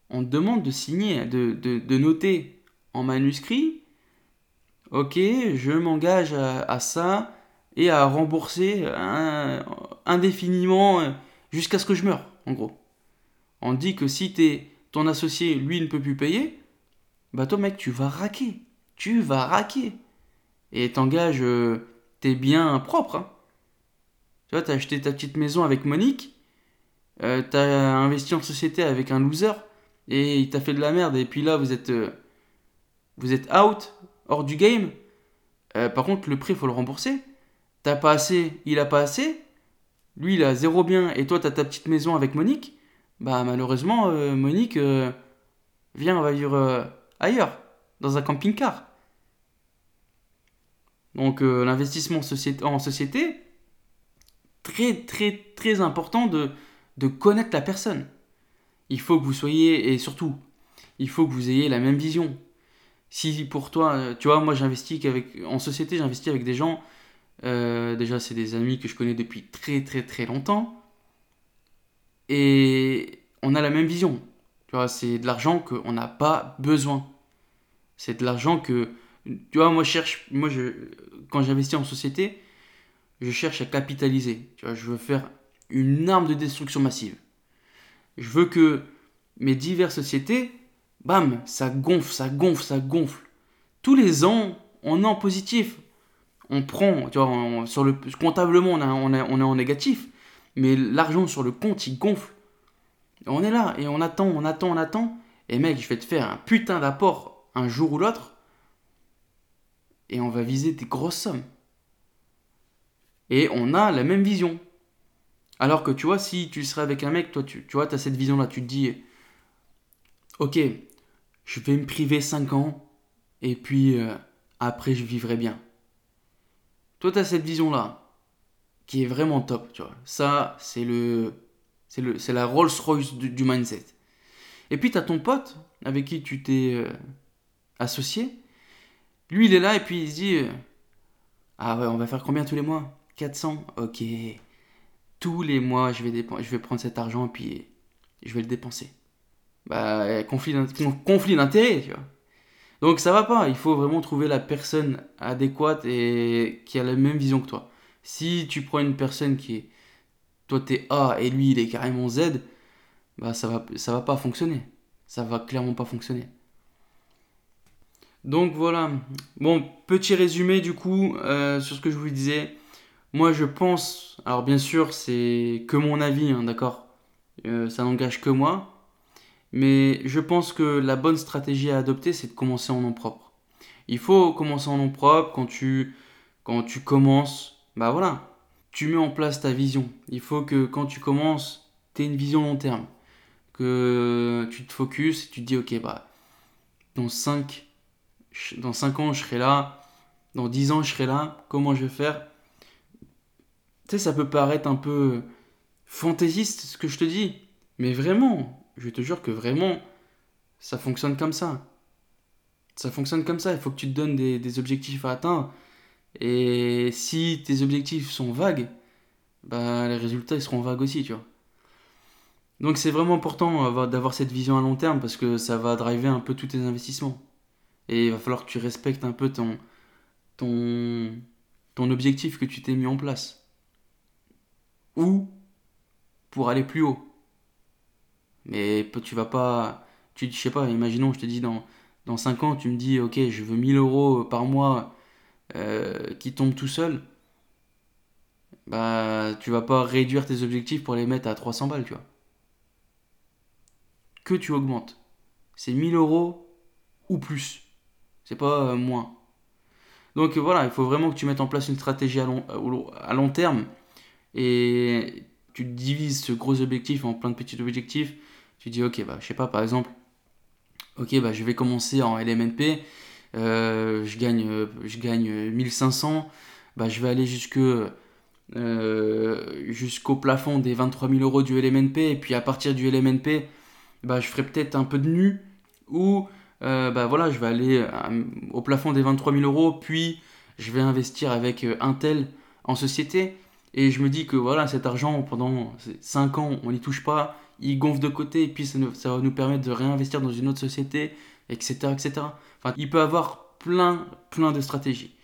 on te demande de signer, de, noter en manuscrit, ok, je m'engage à, ça et à rembourser indéfiniment euh, jusqu'à ce que je meure, en gros. On dit que si es, ton associé, lui, ne peut plus payer, bah toi mec, tu vas raquer. Tu vas raquer. Et t'engages euh, tes biens propres. Hein. Tu vois, t'as acheté ta petite maison avec Monique, euh, t'as investi en société avec un loser, et il t'a fait de la merde, et puis là, vous êtes, euh, vous êtes out, hors du game. Par contre, le prix, il faut le rembourser. T'as pas assez, il a pas assez. Lui, il a zéro bien, et toi, t'as ta petite maison avec Monique. Bah, malheureusement, Monique, viens, on va vivre ailleurs, dans un camping-car. Donc, l'investissement en société, très très très important de, connaître la personne. Il faut que vous soyez, et surtout, il faut que vous ayez la même vision. Si pour toi, euh, tu vois, moi j'investis avec, en société, j'investis avec des gens, euh, déjà c'est des amis que je connais depuis très très très longtemps, et on a la même vision. Tu vois, c'est de l'argent qu'on n'a pas besoin. C'est de l'argent que. Tu vois, moi, cherche. Moi, je, quand j'investis en société, je cherche à capitaliser. Tu vois, je veux faire une arme de destruction massive. Je veux que mes diverses sociétés, bam, ça gonfle, ça gonfle, ça gonfle. Tous les ans, on est en positif. On prend, tu vois, sur le, comptablement, on, on, on est en négatif. Mais l'argent sur le compte, il gonfle. On est là et on attend, on attend, on attend. Et mec, je vais te faire un putain d'apport un jour ou l'autre. Et on va viser des grosses sommes. Et on a la même vision. Alors que tu vois, si tu serais avec un mec, toi, tu, tu vois, tu as cette vision-là, tu te dis, ok, je vais me priver 5 ans, et puis euh, après, je vivrai bien. Toi, tu as cette vision-là, qui est vraiment top, tu vois. Ça, c'est le, c'est le, c'est la Rolls-Royce du, mindset. Et puis, tu as ton pote, avec qui tu t'es euh, associé. Lui, il est là, et puis il se dit, euh, ah ouais, on va faire combien tous les mois? 400 Ok tous les mois, je vais, je vais prendre cet argent et puis je vais le dépenser. Bah, conflit d'intérêt, tu vois. Donc ça va pas, il faut vraiment trouver la personne adéquate et qui a la même vision que toi. Si tu prends une personne qui est toi t'es A et lui il est carrément Z, bah ça va ça va pas fonctionner. Ça va clairement pas fonctionner. Donc voilà. Bon, petit résumé du coup euh, sur ce que je vous disais. Moi, je pense, alors bien sûr, c'est que mon avis, hein, d'accord? Euh, Ça n'engage que moi. Mais je pense que la bonne stratégie à adopter, c'est de commencer en nom propre. Il faut commencer en nom propre quand tu, quand tu commences. Bah voilà, tu mets en place ta vision. Il faut que quand tu commences, tu aies une vision long terme. Que tu te focuses tu te dis, ok, bah, dans 5, dans 5 ans, je serai là. Dans 10 ans, je serai là. Comment je vais faire? Tu sais, ça peut paraître un peu fantaisiste ce que je te dis, mais vraiment, je te jure que vraiment, ça fonctionne comme ça. Ça fonctionne comme ça, il faut que tu te donnes des, objectifs à atteindre. Et si tes objectifs sont vagues, bah, les résultats seront vagues aussi, tu vois. Donc c'est vraiment important d'avoir cette vision à long terme parce que ça va driver un peu tous tes investissements. Et il va falloir que tu respectes un peu ton, ton, ton objectif que tu t'es mis en place ou pour aller plus haut. Mais tu vas pas. Tu, je sais pas, imaginons, je te dis dans, dans 5 ans, tu me dis, ok, je veux 1000 euros par mois euh, qui tombent tout seul. Bah, tu vas pas réduire tes objectifs pour les mettre à 300 balles, tu. Que tu augmentes. C'est 1000 euros ou plus. C'est pas euh, moins. Donc voilà, il faut vraiment que tu mettes en place une stratégie à long, à long terme et tu divises ce gros objectif en plein de petits objectifs. Tu dis, ok, bah, je sais pas, par exemple, ok, bah, je vais commencer en LMNP, euh, je, gagne, je gagne 1500, bah, je vais aller jusque, euh, jusqu'au plafond des 23 000 euros du LMNP, et puis à partir du LMNP, bah, je ferai peut-être un peu de nu, ou euh, bah, voilà, je vais aller au plafond des 23 000 euros, puis je vais investir avec Intel en société. Et je me dis que voilà, cet argent, pendant 5 ans, on n'y touche pas, il gonfle de côté, et puis ça, va nous permettre de réinvestir dans une autre société, etc. etc. Enfin, il peut avoir plein, plein de stratégies.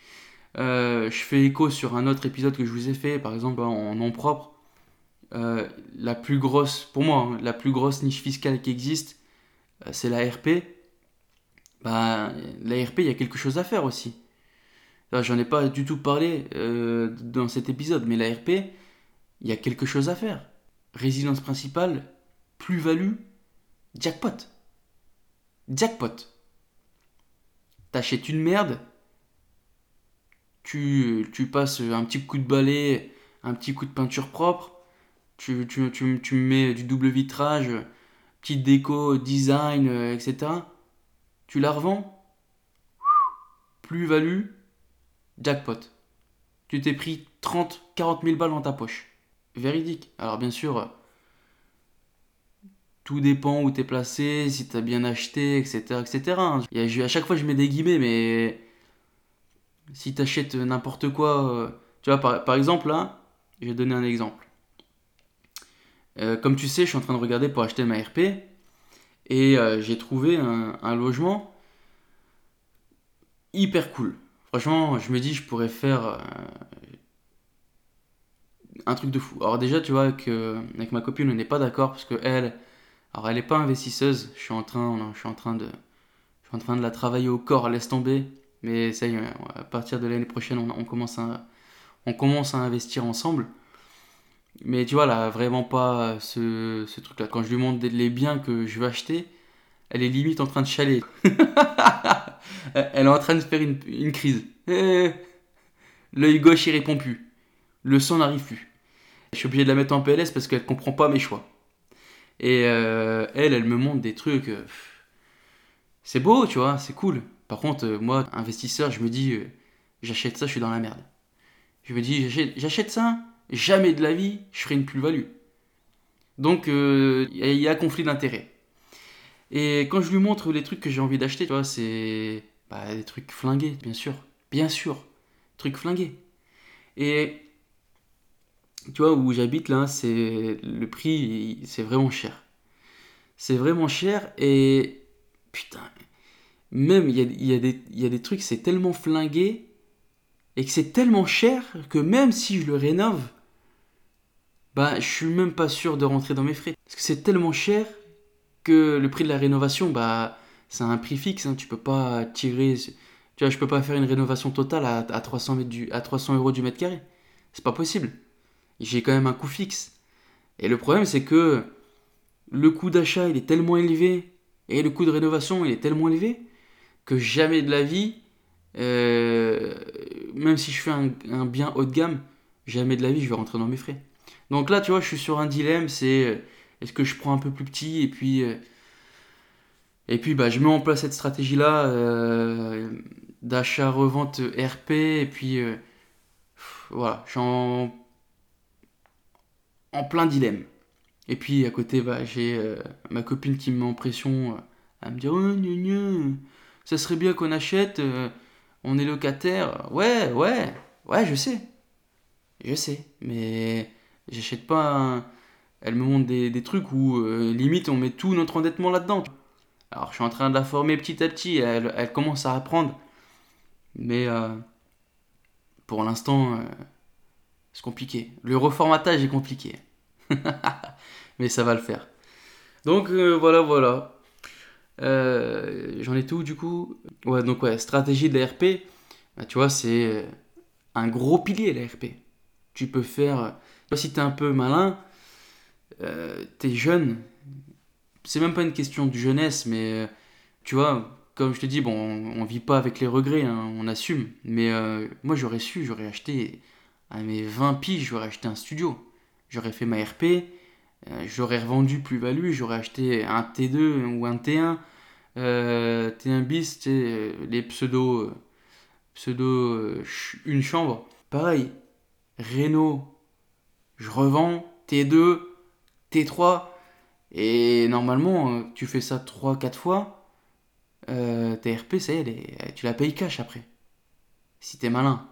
Euh, je fais écho sur un autre épisode que je vous ai fait, par exemple en nom propre. Euh, la plus grosse, pour moi, hein, la plus grosse niche fiscale qui existe, euh, c'est la RP. Bah, la RP, il y a quelque chose à faire aussi. J'en ai pas du tout parlé dans cet épisode, mais la RP, il y a quelque chose à faire. Résidence principale, plus-value, jackpot. Jackpot. T'achètes une merde, tu, tu, passes un petit coup de balai, un petit coup de peinture propre, tu, tu, tu, mets du double vitrage, petite déco, design, euh, etc. Tu la revends, plus-value, jackpot. Tu t'es pris 30, 40 000 balles dans ta poche. Véridique. Alors bien sûr, tout dépend où t'es placé, si t'as bien acheté, etc. etc. à chaque fois je mets des guillemets, mais si t'achètes n'importe quoi, euh, tu vois, par, exemple là, je vais donner un exemple. Euh, comme tu sais, je suis en train de regarder pour acheter ma RP. Et euh, j'ai trouvé un, un logement hyper cool. Franchement, je me dis, je pourrais faire un truc de fou. Alors déjà, tu vois, que, avec ma copine, on n'est pas d'accord parce que elle, alors elle n'est pas investisseuse. Je suis en train, je suis en train de, je suis en train de la travailler au corps. Laisse tomber. Mais ça y est, à partir de l'année prochaine, on, commence à, on commence à investir ensemble. Mais tu vois, là, vraiment pas ce, ce truc-là. Quand je lui montre les biens que je veux acheter, elle est limite en train de chialer. elle est en train de faire une, une crise. Eh, L'œil gauche, il répond plus. Le sang n'arrive plus. Je suis obligé de la mettre en PLS parce qu'elle comprend pas mes choix. Et euh, elle, elle me montre des trucs. euh, c'est beau, tu vois, c'est cool. Par contre, euh, moi, investisseur, je me dis, j'achète ça, je suis dans la merde. Je me dis, j'achète- ça, jamais de la vie, je ferai une plus-value. Donc, il y, a- il y a conflit d'intérêts. Et quand je lui montre les trucs que j'ai envie d'acheter, tu vois, c'est bah, des trucs flingués, bien sûr. Bien sûr. Trucs flingués. Et tu vois, où j'habite là, c'est le prix, c'est vraiment cher. C'est vraiment cher et putain, même il y a, y a y a des trucs, c'est tellement flingué et que c'est tellement cher que même si je le rénove, bah je suis même pas sûr de rentrer dans mes frais. Parce que c'est tellement cher que le prix de la rénovation, bah c'est un prix fixe, hein, tu peux pas tirer, tu vois, je peux pas faire une rénovation totale à, à 300 mètres du, à 300 euros du mètre carré. C'est pas possible. J'ai quand même un coût fixe. Et le problème, c'est que le coût d'achat, il est tellement élevé, et le coût de rénovation, il est tellement élevé, que jamais de la vie, euh, même si je fais un, bien haut de gamme, jamais de la vie, je vais rentrer dans mes frais. Donc là, tu vois, je suis sur un dilemme, c'est euh, est-ce que je prends un peu plus petit, et puis, euh, et puis bah, je mets en place cette stratégie-là d'achat-revente RP, et puis voilà, je en plein dilemme. Et puis à côté, bah, j'ai euh, ma copine qui me met en pression euh, à me dire oh, ça serait bien qu'on achète, euh, on est locataire. Ouais, ouais, ouais, je sais. Je sais, mais j'achète pas. Elle me montre des, trucs où limite on met tout notre endettement là-dedans. Alors je suis en train de la former petit à petit, elle, commence à apprendre. Mais pour l'instant, c'est compliqué. Le reformatage est compliqué. Mais ça va le faire. Donc euh, voilà, voilà. Euh, J'en ai tout du coup? Ouais, donc ouais, stratégie de l'ARP. Bah, tu vois, c'est euh, un gros pilier l'ARP. Tu peux faire. si t'es un peu malin, euh, t'es jeune. C'est même pas une question de jeunesse, mais tu vois, comme je te dis, bon, on, on vit pas avec les regrets, hein, on assume. Mais moi, j'aurais su, j'aurais acheté à mes 20 piges, j'aurais acheté un studio. J'aurais fait ma RP, euh, j'aurais revendu plus-value, j'aurais acheté un T2 ou un T1, euh, T1 bis, euh, les pseudo, pseudo une chambre. Pareil, Renault, je revends T2, T3, et normalement, tu fais ça 3-4 fois, ta RP, ça y est- tu la payes cash après. Si t'es malin.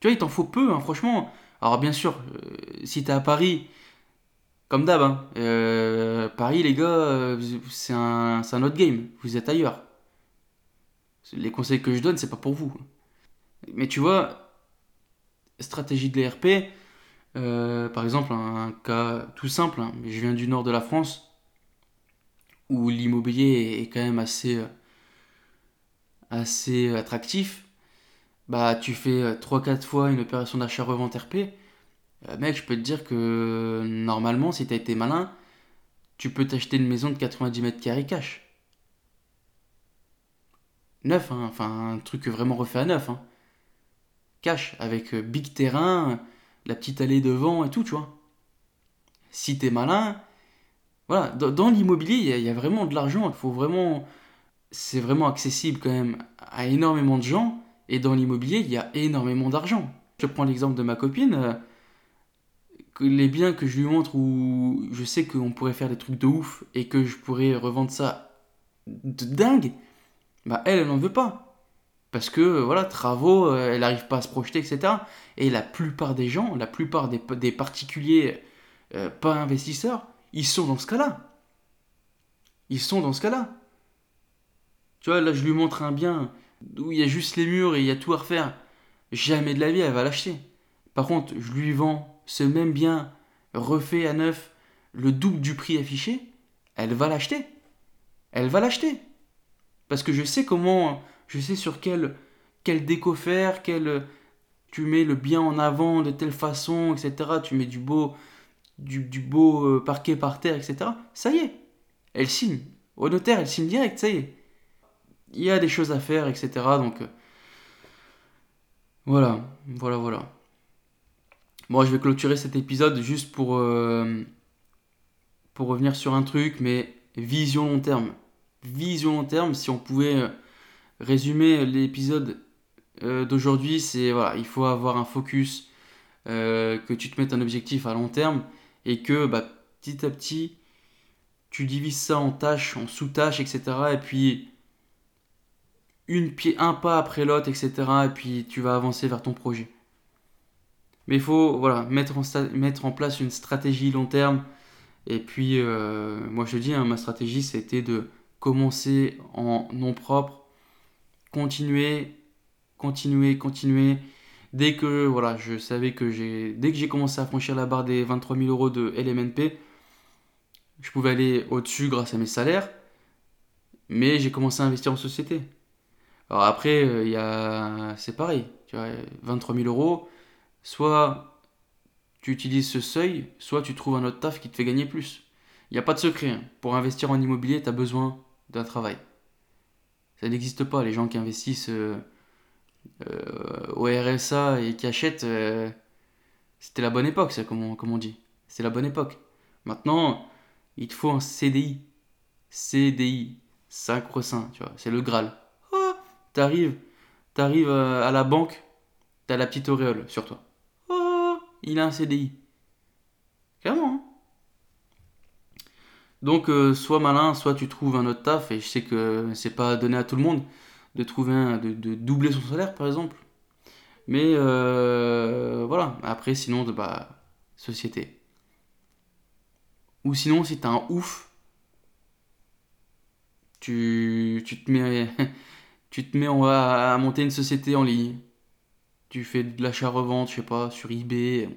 Tu vois, il t'en faut peu, hein, franchement. Alors bien sûr, euh, si t'es à Paris, comme d'hab, hein, euh, Paris, les gars, euh, c'est un, autre game. Vous êtes ailleurs. Les conseils que je donne, c'est pas pour vous. Mais tu vois, stratégie de l'ERP, par exemple, un, cas tout simple, hein, je viens du nord de la France, où l'immobilier est quand même assez, assez attractif. Bah, tu fais 3-4 fois une opération d'achat-revente RP, euh, mec, je peux te dire que normalement, si t'as été malin, tu peux t'acheter une maison de 90 mètres carrés cash. Neuf, hein, enfin un truc vraiment refait à neuf. Hein. Cash, avec euh, big terrain, la petite allée devant et tout, tu vois. Si t'es malin, voilà, dans, l'immobilier, il y, y a vraiment de l'argent, il faut vraiment... C'est vraiment accessible quand même à énormément de gens, et dans l'immobilier, il y a énormément d'argent. Je prends l'exemple de ma copine. euh, les biens que je lui montre où je sais qu'on pourrait faire des trucs de ouf et que je pourrais revendre ça de dingue, bah elle, elle n'en veut pas. Parce que, euh, voilà, travaux, euh, elle n'arrive pas à se projeter, etc. Et la plupart des gens, la plupart des, particuliers pas investisseurs, ils sont dans ce cas-là. ils sont dans ce cas-là. Tu vois, là, je lui montre un bien où il y a juste les murs et il y a tout à refaire. Jamais de la vie, elle va l'acheter. Par contre, je lui vends ce même bien refait à neuf, le double du prix affiché, elle va l'acheter. Elle va l'acheter. Parce que je sais comment, je sais sur quel, quel déco faire, tu mets le bien en avant de telle façon, etc. Tu mets du beau, du, beau euh, parquet par terre, etc. Ça y est, elle signe. Au notaire, elle signe direct, ça y est. Il y a des choses à faire, etc. Donc, euh, voilà, voilà, voilà. Bon, je vais clôturer cet épisode juste pour, euh, pour revenir sur un truc, mais vision long terme. Vision long terme, si on pouvait résumer l'épisode d'aujourd'hui, c'est voilà, il faut avoir un focus, que tu te mettes un objectif à long terme et que bah, petit à petit, tu divises ça en tâches, en sous-tâches, etc. Et puis, une pied, un pas après l'autre, etc. Et puis, tu vas avancer vers ton projet. Mais il faut voilà, mettre, en, mettre en place une stratégie long terme. Et puis, euh, moi je te dis, hein, ma stratégie, c'était de commencer en nom propre, continuer, continuer, continuer, Dès que voilà, je savais que j'ai, dès que j'ai commencé à franchir la barre des 23 000 euros de LMNP, je pouvais aller au-dessus grâce à mes salaires, mais j'ai commencé à investir en société. Alors après, euh, c'est pareil, tu vois, 23 000 euros, soit tu utilises ce seuil, soit tu trouves un autre taf qui te fait gagner plus. Il n'y a pas de secret. Hein. Pour investir en immobilier, tu as besoin d'un travail. Ça n'existe pas, les gens qui investissent. Euh, euh, au RSA et qui achètent, c'était la bonne époque, ça, comme on, comme on dit. C'est la bonne époque. Maintenant, il te faut un CDI. CDI, sacro-saint, tu vois, c'est le Graal. T'arrives, t'arrives euh, à la banque, t'as la petite auréole sur toi. Oh, il a un CDI. Clairement. Hein. Donc, soit malin, soit tu trouves un autre taf, et je sais que c'est pas donné à tout le monde de trouver un, de, doubler son salaire par exemple. Mais euh, voilà, après sinon, bah, société. Ou sinon, si t'es un ouf, tu, tu te mets, tu te mets à, monter une société en ligne. Tu fais de l'achat-revente, je sais pas, sur eBay,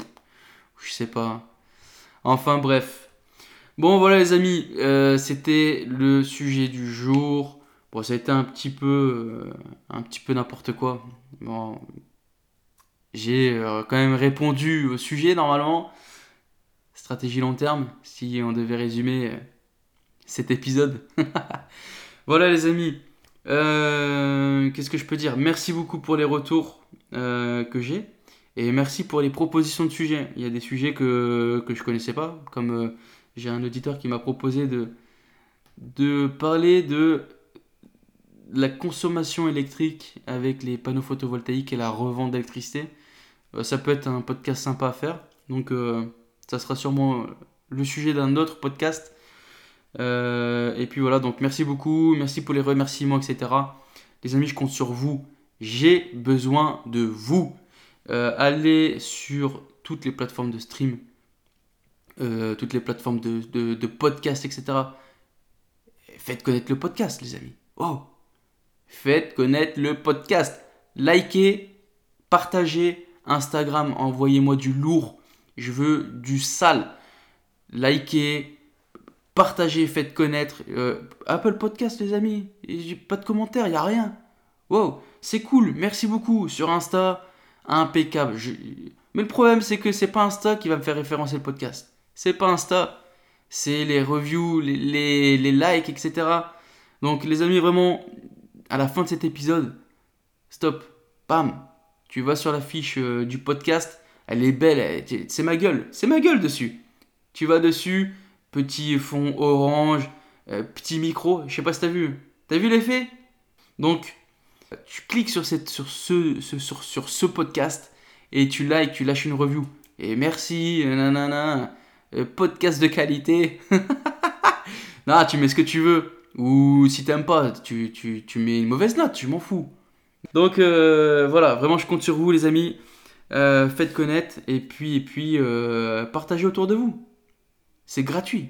je sais pas. Enfin bref. Bon voilà les amis, euh, c'était le sujet du jour. Bon, ça a été un petit peu, euh, un petit peu n'importe quoi. Bon, j'ai euh, quand même répondu au sujet normalement. Stratégie long terme, si on devait résumer cet épisode. voilà les amis. Qu'est-ce que je peux dire? Merci beaucoup pour les retours que j'ai. Et merci pour les propositions de sujets. Il y a des sujets que, que je connaissais pas. Comme j'ai un auditeur qui m'a proposé de, de parler de la consommation électrique avec les panneaux photovoltaïques et la revente d'électricité, euh, ça peut être un podcast sympa à faire. Donc euh, ça sera sûrement le sujet d'un autre podcast. Euh, et puis voilà, donc merci beaucoup, merci pour les remerciements, etc. Les amis, je compte sur vous. J'ai besoin de vous. allez sur toutes les plateformes de stream, toutes les plateformes de, de, de podcast, etc. Faites connaître le podcast, les amis. Oh faites connaître le podcast. Likez, partagez Instagram, envoyez-moi du lourd. Je veux du sale. Likez, partagez, faites connaître. Euh, Apple Podcast, les amis. Pas de commentaires, n'y a rien. Wow, c'est cool, merci beaucoup. Sur Insta, impeccable. Mais le problème, c'est que c'est pas Insta qui va me faire référencer le podcast. C'est pas Insta, c'est les reviews, les, les likes, etc. Donc, les amis, vraiment, à la fin de cet épisode, stop, pam, tu vas sur la fiche euh, du podcast, elle est belle, c'est ma gueule, c'est ma gueule dessus. Tu vas dessus, petit fond orange, euh, petit micro, je sais pas si t'as vu. T'as vu l'effet? Donc, tu cliques sur, cette, sur, ce, sur, ce podcast et tu likes, tu lâches une review. Et merci, nanana, euh, podcast de qualité. non, tu mets ce que tu veux. Ou si t'aimes pas, tu, tu, tu, mets une mauvaise note, je m'en fous. Donc euh, voilà, vraiment je compte sur vous les amis. Faites connaître et puis, et puis partagez autour de vous. C'est gratuit.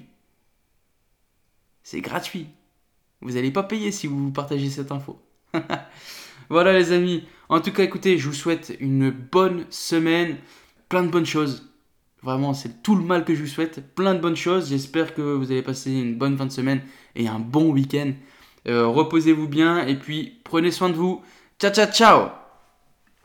C'est gratuit. Vous n'allez pas payer si vous partagez cette info. voilà les amis. En tout cas, écoutez, je vous souhaite une bonne semaine, plein de bonnes choses. Vraiment, c'est tout le mal que je vous souhaite. Plein de bonnes choses. J'espère que vous allez passer une bonne fin de semaine et un bon week-end. Euh, reposez-vous bien et puis prenez soin de vous. Ciao, ciao, ciao